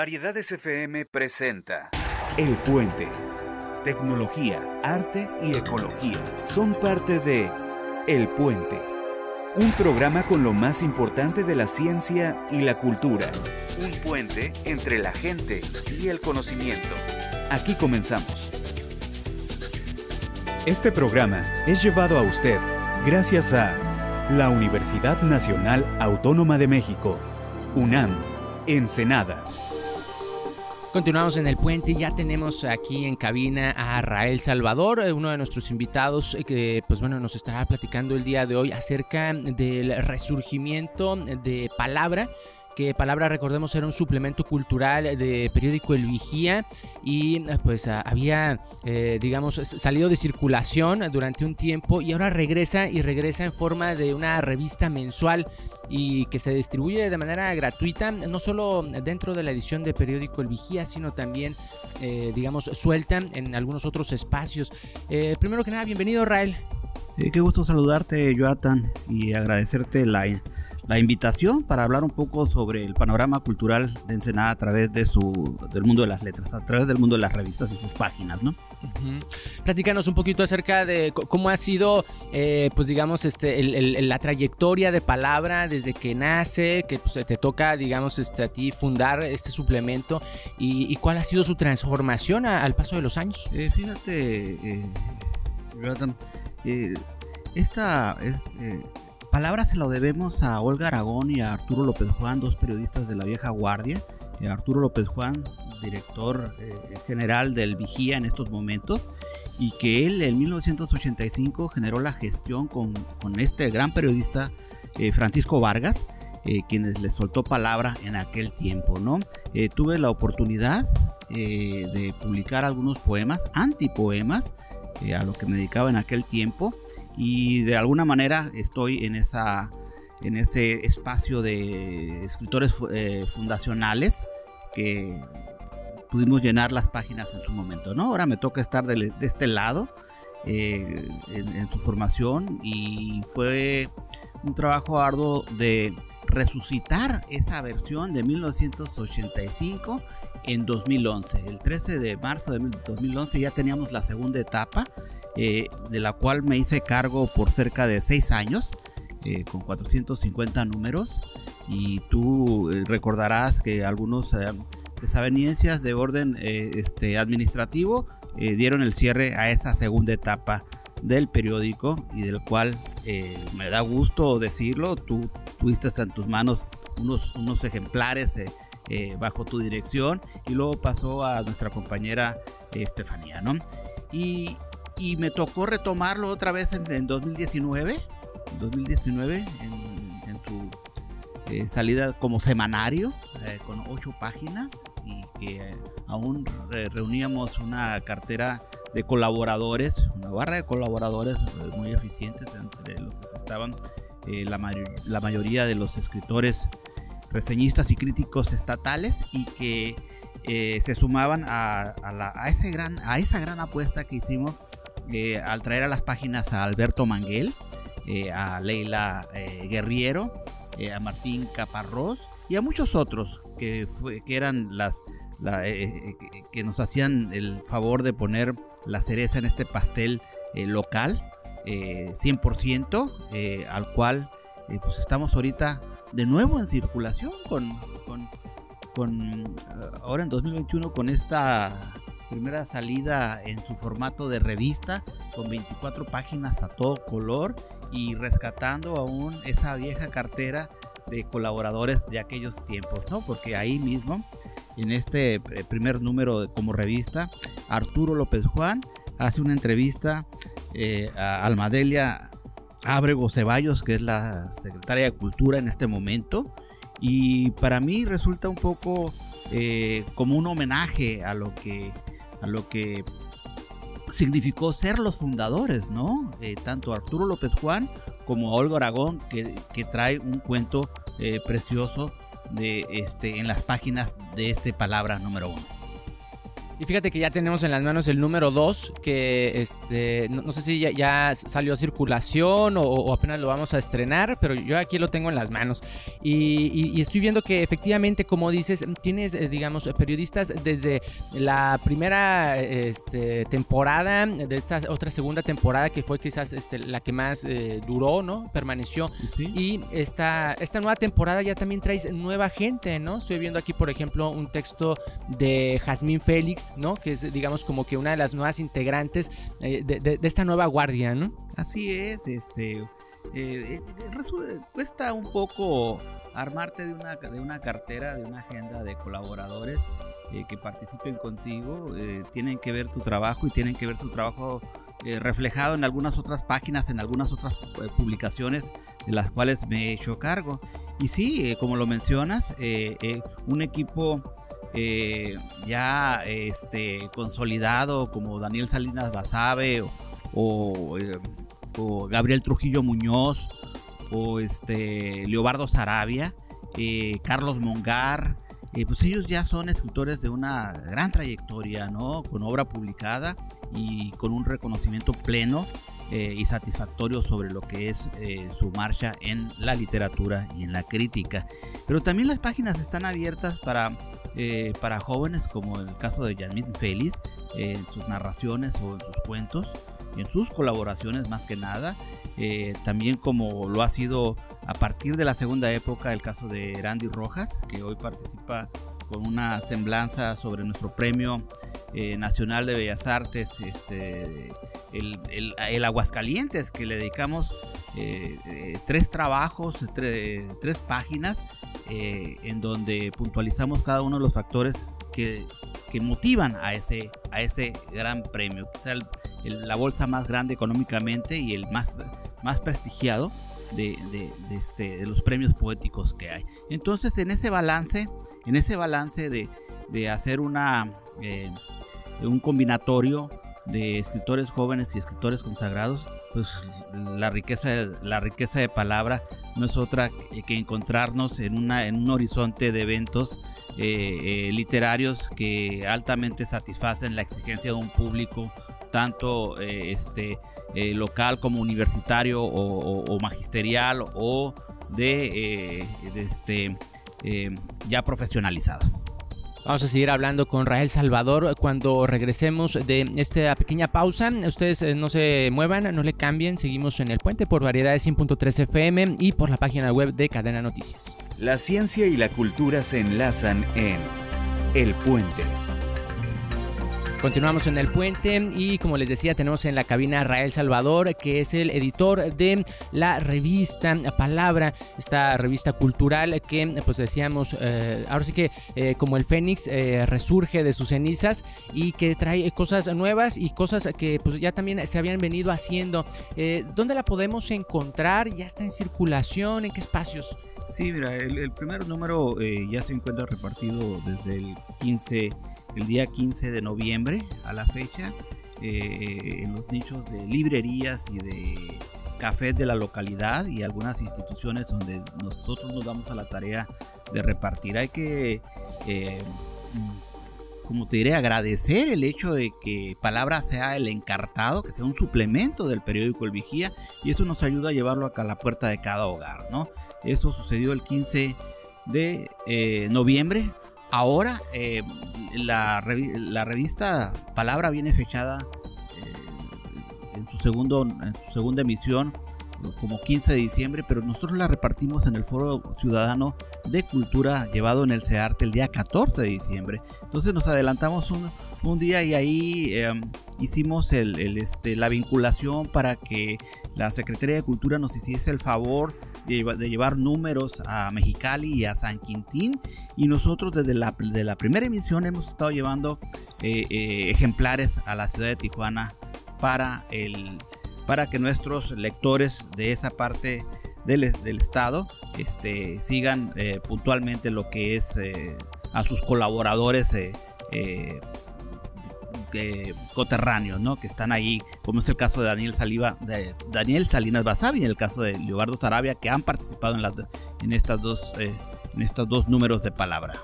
Variedades FM presenta El Puente. Tecnología, arte y ecología son parte de El Puente. Un programa con lo más importante de la ciencia y la cultura. Un puente entre la gente y el conocimiento. Aquí comenzamos. Este programa es llevado a usted gracias a la Universidad Nacional Autónoma de México, UNAM, Ensenada. Continuamos en el puente, ya tenemos aquí en cabina a Rael Salvador, eh, uno de nuestros invitados eh, que pues bueno nos estará platicando el día de hoy acerca del resurgimiento de palabra que Palabra, recordemos, era un suplemento cultural de periódico El Vigía y pues había, eh, digamos, salido de circulación durante un tiempo y ahora regresa y regresa en forma de una revista mensual y que se distribuye de manera gratuita, no solo dentro de la edición de periódico El Vigía, sino también, eh, digamos, suelta en algunos otros espacios. Eh, primero que nada, bienvenido, Rael. qué gusto saludarte, Joatan, y agradecerte la, la invitación para hablar un poco sobre el panorama cultural de Ensenada a través de su, del mundo de las letras, a través del mundo de las revistas y sus páginas, ¿no? Platícanos un poquito acerca de cómo ha sido, eh, pues digamos, este, la trayectoria de Palabra desde que nace, que pues, te toca, digamos, este, a ti fundar este suplemento y, cuál ha sido su transformación al paso de los años. Eh, fíjate, eh, esta... Palabra se lo debemos a Olga Aragón y a Arturo López Juan, dos periodistas de la vieja guardia. Eh, Arturo López Juan, director eh, general del Vigía en estos momentos, y que él en 1985 generó la gestión con, este gran periodista eh, Francisco Vargas, quienes le soltó palabra en aquel tiempo. ¿no? tuve la oportunidad de publicar algunos poemas, antipoemas, a lo que me dedicaba en aquel tiempo y de alguna manera estoy en esa en ese espacio de escritores eh, fundacionales que pudimos llenar las páginas en su momento, ¿no? Ahora me toca estar de, este lado eh, en, su formación y fue un trabajo arduo de resucitar esa versión de 1985 en 2011. El 13 de marzo de 2011 ya teníamos la segunda etapa eh, de la cual me hice cargo por cerca de seis años, eh, con 450 números. Y tú eh, recordarás que algunos desavenencias de orden este, administrativo dieron el cierre a esa segunda etapa del periódico y del cual me da gusto decirlo. Tú tuviste en tus manos unos, unos ejemplares bajo tu dirección y luego pasó a nuestra compañera Estefanía, ¿no? Y, y me tocó retomarlo otra vez en, 2019, 2019 en, en eh, salida como semanario eh, con ocho páginas que eh, aún reuníamos una cartera de colaboradores, una barra de colaboradores muy eficientes entre los que estaban la, la mayoría de los escritores reseñistas y críticos estatales y que se sumaban a, a, gran, a esa gran apuesta que hicimos eh, al traer a las páginas a Alberto Manguel, eh, a Leila eh, Guerriero, a Martín Caparrós y a muchos otros que eran las que nos hacían el favor de poner la cereza en este pastel local 100% al cual pues estamos ahorita de nuevo en circulación con, con, con ahora en 2021 con esta primera salida en su formato de revista con 24 páginas a todo color y rescatando aún esa vieja cartera de colaboradores de aquellos tiempos, ¿no? Porque ahí mismo, en este eh, primer número como revista, Arturo López Juan hace una entrevista eh, a Almadelia Ábrego Ceballos, que es la secretaria de Cultura en este momento, y para mí resulta un poco eh, como un homenaje a lo que a lo que significó ser los fundadores, ¿no? Eh, tanto Arturo López Juan como Olga Aragón, que, trae un cuento eh, precioso de este, en las páginas de este palabra número uno. Y fíjate que ya tenemos en las manos el número 2, que este, no, sé si ya, salió a circulación o, apenas lo vamos a estrenar, pero yo aquí lo tengo en las manos. Y, estoy viendo que efectivamente, como dices, tienes, eh, digamos, periodistas desde la primera este, temporada, de esta otra segunda temporada, que fue quizás este, la que más eh, duró, ¿no? Permaneció. Y esta, esta nueva temporada ya también traes nueva gente, ¿no? Estoy viendo aquí, por ejemplo, un texto de Jazmín Félix ¿no? Que es, digamos, como que una de las nuevas integrantes eh, de, esta nueva guardia, ¿no? Así es, este. Eh, eh, cuesta un poco armarte de una, de una cartera, de una agenda de colaboradores que participen contigo, tienen que ver tu trabajo y tienen que ver su trabajo reflejado en algunas otras páginas, en algunas otras publicaciones de las cuales me he hecho cargo. Y sí, como lo mencionas, un equipo eh, ya este, consolidado como Daniel Salinas Basabe o, eh, Gabriel Trujillo Muñoz o este, Leobardo Sarabia, eh, Carlos Mongar, pues ellos ya son escritores de una gran trayectoria, ¿no? Con obra publicada y con un reconocimiento pleno y satisfactorio sobre lo que es su marcha en la literatura y en la crítica. Pero también las páginas están abiertas para eh, para jóvenes, como el caso de Yasmin Félix, en sus narraciones o en sus cuentos, en sus colaboraciones más que nada, eh, también como lo ha sido a partir de la segunda época el caso de Randy Rojas, que hoy participa con una semblanza sobre nuestro premio eh, nacional de bellas artes, este, el, el, Aguascalientes, que le dedicamos tres trabajos, tres páginas eh, en donde puntualizamos cada uno de los factores que, que motivan a ese, a ese gran premio, quizá la bolsa más grande económicamente y el más, más prestigiado de, este, de, los premios poéticos que hay. Entonces, en ese balance, en ese balance de, de hacer una, eh, un combinatorio de escritores jóvenes y escritores consagrados, pues la riqueza, la riqueza de palabra no es otra que encontrarnos en, una, en un horizonte de eventos eh, eh, literarios que altamente satisfacen la exigencia de un público tanto eh, este, local como universitario o, magisterial o de, de este, ya profesionalizado. Vamos a seguir hablando con Rael Salvador cuando regresemos de esta pequeña pausa. Ustedes eh, no se muevan, no le cambien. Seguimos en el puente por variedades 100.3 FM y por la página web de Cadena Noticias. La ciencia y la cultura se enlazan en El Puente. Continuamos en el puente y como les decía tenemos en la cabina a Rael Salvador que es el editor de la revista Palabra, esta revista cultural que pues decíamos eh, ahora sí que eh, como el Fénix eh, resurge de sus cenizas y que trae cosas nuevas y cosas que pues ya también se habían venido haciendo. ¿Dónde la podemos encontrar? ¿Ya está en circulación? ¿En qué espacios? Sí, mira, el, primer número ya se encuentra repartido desde el 15 el día 15 de noviembre a la fecha eh, en los nichos de librerías y de cafés de la localidad y algunas instituciones donde nosotros nos damos a la tarea de repartir. Hay que, eh, como te diré, agradecer el hecho de que Palabra sea el encartado, que sea un suplemento del periódico El Vigía y eso nos ayuda a llevarlo a la puerta de cada hogar. ¿no? Eso sucedió el 15 de eh, noviembre Ahora eh, la, revista Palabra viene fechada eh, en, su segundo, en su segunda emisión como 15 de diciembre, pero nosotros la repartimos en el Foro Ciudadano de Cultura llevado en el CEARTE el día 14 de diciembre. Entonces nos adelantamos un, día y ahí em, hicimos este, la vinculación para que la Secretaría de Cultura nos hiciese el favor de, llevar números a Mexicali y a San Quintín. Y nosotros desde la, de la primera emisión hemos estado llevando eh, eh, ejemplares a la ciudad de Tijuana para el para que nuestros lectores de esa parte del, estado este, sigan eh, puntualmente lo que es eh, a sus colaboradores eh, coterráneos, ¿no? Que están ahí, como es el caso de Daniel Saliva, de Daniel Salinas Basavi, y el caso de Leobardo Sarabia, que han participado en, las, en, estas dos, en estos dos números de palabra,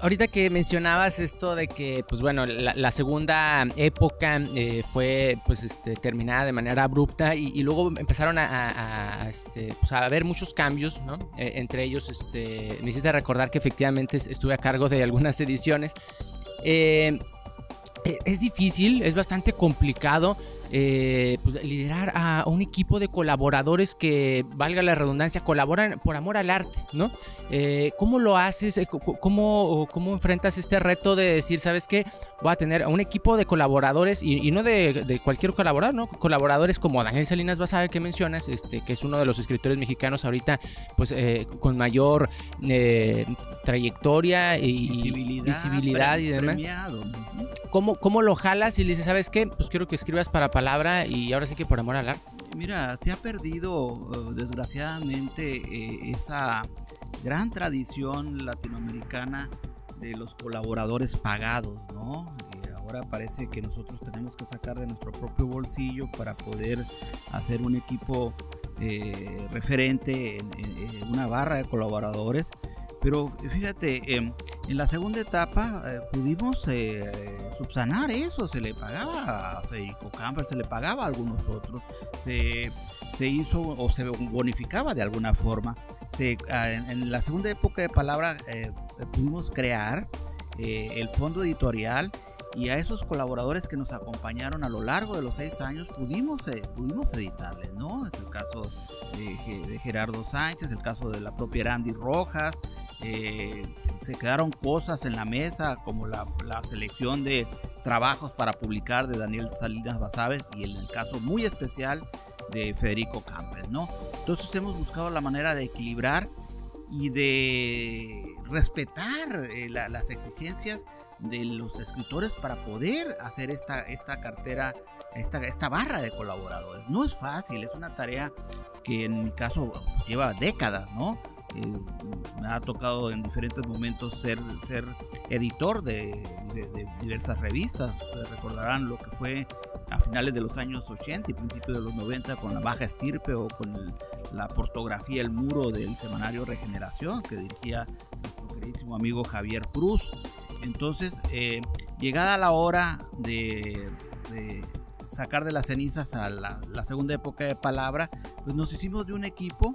ahorita que mencionabas esto de que, pues bueno, la, segunda época eh, fue pues este, terminada de manera abrupta y, luego empezaron a, este, pues, a haber muchos cambios, ¿no? Eh, entre ellos, este, me hiciste recordar que efectivamente estuve a cargo de algunas ediciones. Eh, es difícil, es bastante complicado eh, pues, liderar a un equipo de colaboradores que, valga la redundancia, colaboran por amor al arte, ¿no? Eh, ¿Cómo lo haces? Eh, ¿Cómo, ¿Cómo enfrentas este reto de decir, sabes qué? Voy a tener un equipo de colaboradores y, no de, cualquier colaborador, ¿no? Colaboradores como Daniel Salinas Basabe que mencionas, este, que es uno de los escritores mexicanos ahorita, pues con mayor trayectoria y visibilidad, y demás. ¿Cómo, ¿Cómo lo jalas y le dices, sabes qué? Pues quiero que escribas para palabra y ahora sí que por amor al arte. Mira, se ha perdido eh, desgraciadamente eh, esa gran tradición latinoamericana de los colaboradores pagados, ¿no? ahora parece que nosotros tenemos que sacar de nuestro propio bolsillo para poder hacer un equipo eh, referente en, una barra de colaboradores. Pero fíjate, em, en la segunda etapa eh, pudimos eh, subsanar eso, se le pagaba a Federico Campbell, se le pagaba a algunos otros, se, hizo o se bonificaba de alguna forma. Ah, en, la segunda época de palabra eh, pudimos crear el fondo editorial y a esos colaboradores que nos acompañaron a lo largo de los seis años pudimos, pudimos editarles, ¿no? Es el caso de, Gerardo Sánchez, el caso de la propia Randy Rojas, eh, se quedaron cosas en la mesa como la, selección de trabajos para publicar de Daniel Salinas Basaves y en el caso muy especial de Federico Campbell, ¿no? Entonces hemos buscado la manera de equilibrar y de respetar eh, las exigencias de los escritores para poder hacer esta, esta cartera, esta, esta barra de colaboradores. No es fácil, es una tarea que en mi caso lleva décadas, ¿no? Me ha tocado en diferentes momentos ser, ser editor de, diversas revistas. recordarán lo que fue a finales de los años 80 y principios de los 90 con la baja estirpe o con la portografía El Muro del semanario Regeneración que dirigía nuestro queridísimo amigo Javier Cruz. Entonces, eh, llegada la hora de, sacar de las cenizas a la, la, segunda época de palabra, pues nos hicimos de un equipo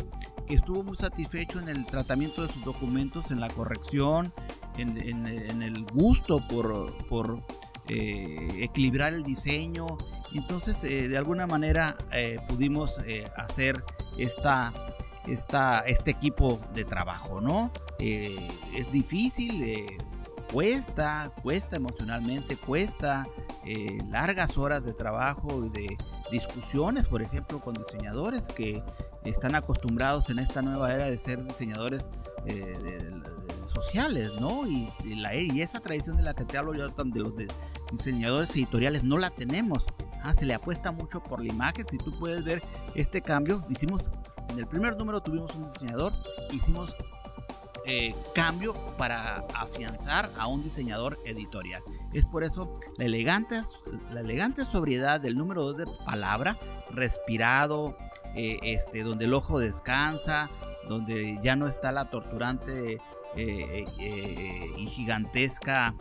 estuvo muy satisfecho en el tratamiento de sus documentos, en la corrección, en, el gusto por, eh, equilibrar el diseño. Entonces, eh, de alguna manera eh, pudimos hacer esta, esta, este equipo de trabajo, ¿no? es difícil, cuesta, cuesta emocionalmente, cuesta largas horas de trabajo y de discusiones, por ejemplo, con diseñadores que están acostumbrados en esta nueva era de ser diseñadores eh, sociales, ¿no? Y, la, y esa tradición de la que te hablo yo, de los diseñadores editoriales, no la tenemos. Ah, se le apuesta mucho por la imagen. Si tú puedes ver este cambio, hicimos, en el primer número tuvimos un diseñador, hicimos eh, cambio para afianzar a un diseñador editorial. Es por eso la elegante, la elegante sobriedad del número 2 de palabra, respirado, eh, este, donde el ojo descansa, donde ya no está la torturante eh, y gigantesca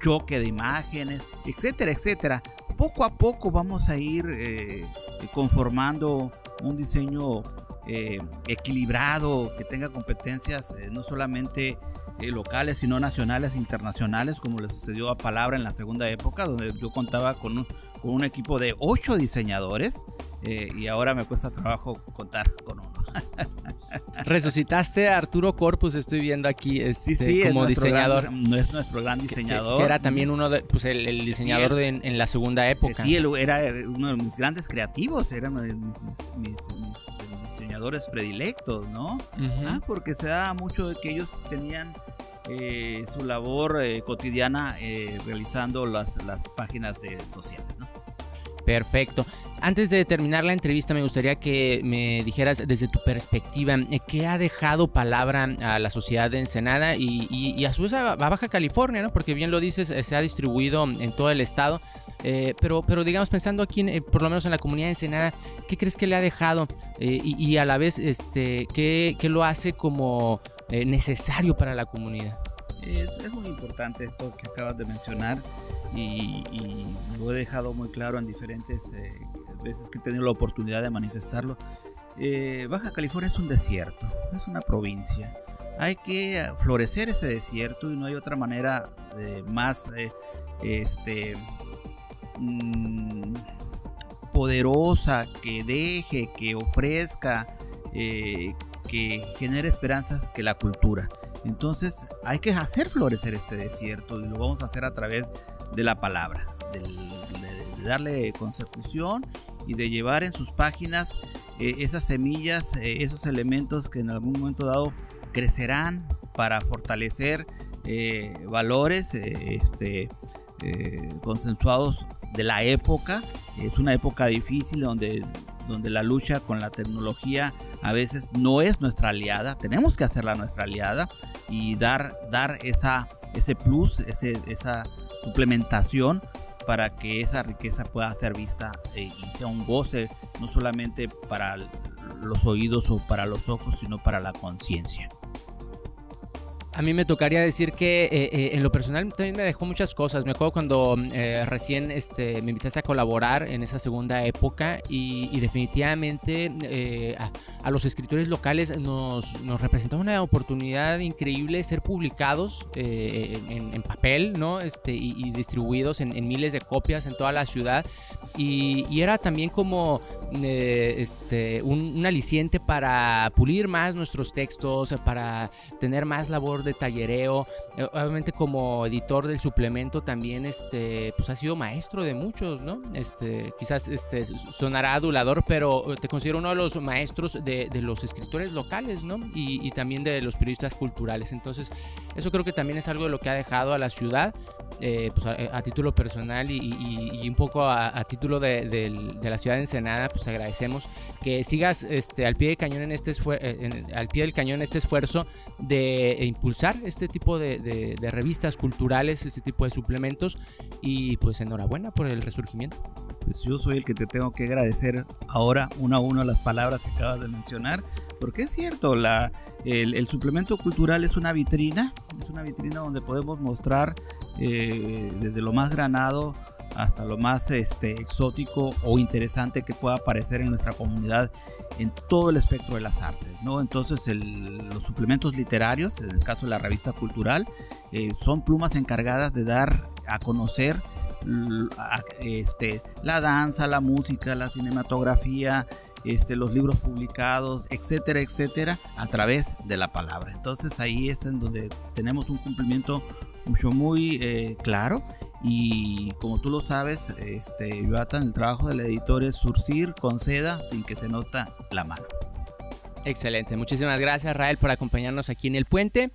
choque de imágenes, etcétera, etcétera. Poco a poco vamos a ir conformando un diseño eh, equilibrado, que tenga competencias eh, no solamente eh, locales, sino nacionales e internacionales, como le sucedió a Palabra en la segunda época, donde yo contaba con un, con un equipo de ocho diseñadores y ahora me cuesta trabajo contar con uno. Resucitaste a Arturo Corpus, estoy viendo aquí este, como diseñador. no es nuestro gran diseñador. Que, era también uno de, pues el, diseñador en la segunda época. Sí, él era uno de mis grandes creativos, era uno de mis diseñadores predilectos, ¿no? Ah, porque se da mucho de que ellos tenían eh, su labor eh, cotidiana eh, realizando las, las páginas de sociales, ¿no? Perfecto. Antes de terminar la entrevista, me gustaría que me dijeras desde tu perspectiva eh, qué ha dejado palabra a la sociedad de Ensenada y, a su vez a, Baja California, ¿no? Porque bien lo dices, eh, se ha distribuido en todo el estado. Eh, pero, pero digamos, pensando aquí, por lo menos en la comunidad de Ensenada, ¿qué crees que le ha dejado? y, a la vez, este, ¿qué, lo hace como necesario para la comunidad? Es, muy importante esto que acabas de mencionar y, lo he dejado muy claro en diferentes eh, veces que he tenido la oportunidad de manifestarlo. Eh, Baja California es un desierto, es una provincia. Hay que florecer ese desierto y no hay otra manera más eh, este, mm, poderosa que deje, que ofrezca, que genere esperanzas que la cultura. Entonces hay que hacer florecer este desierto y lo vamos a hacer a través de la palabra, de, darle consecución y de llevar en sus páginas eh, esas semillas, eh, esos elementos que en algún momento dado crecerán para fortalecer eh, valores este, consensuados de la época. Es una época difícil donde donde la lucha con la tecnología a veces no es nuestra aliada, tenemos que hacerla nuestra aliada y dar, dar esa, ese plus, esa suplementación para que esa riqueza pueda ser vista eh, y sea un goce no solamente para los oídos o para los ojos, sino para la conciencia. A mí me tocaría decir que eh, eh, en lo personal también me dejó muchas cosas. Me acuerdo cuando eh, recién este, me invitaste a colaborar en esa segunda época y, definitivamente a, los escritores locales nos, nos representaba una oportunidad increíble ser publicados en, papel ¿no? este, y, distribuidos en, miles de copias en toda la ciudad. Y, era también como este, un, un aliciente para pulir más nuestros textos, para tener más labor de tallereo. Eh, obviamente como editor del suplemento también este, pues ha sido maestro de muchos, ¿no? Este, quizás este, sonará adulador, pero te considero uno de los maestros de, los escritores locales, ¿no? Y, también de los periodistas culturales. Entonces, eso creo que también es algo de lo que ha dejado a la ciudad, eh, pues a, título personal y, un poco a, título de, la ciudad de Ensenada, pues te agradecemos que sigas este, al pie del cañón en este eh, al pie del cañón este esfuerzo de impulsar este tipo de, revistas culturales, este tipo de suplementos y pues enhorabuena por el resurgimiento. Pues yo soy el que te tengo que agradecer ahora uno a uno las palabras que acabas de mencionar, porque es cierto, la, el, suplemento cultural es una vitrina, es una vitrina donde podemos mostrar eh, desde lo más granado hasta lo más este, exótico o interesante que pueda aparecer en nuestra comunidad en todo el espectro de las artes. ¿no? Entonces los suplementos literarios, en el caso de la revista cultural, eh, son plumas encargadas de dar a conocer este, la danza, la música, la cinematografía, este, los libros publicados, etcétera, etcétera, a través de la palabra. Entonces ahí es en donde tenemos un cumplimiento mucho muy eh, claro y como tú lo sabes, este, el trabajo del editor es surcir con seda sin que se nota la mano. Excelente, muchísimas gracias Rael por acompañarnos aquí en el puente.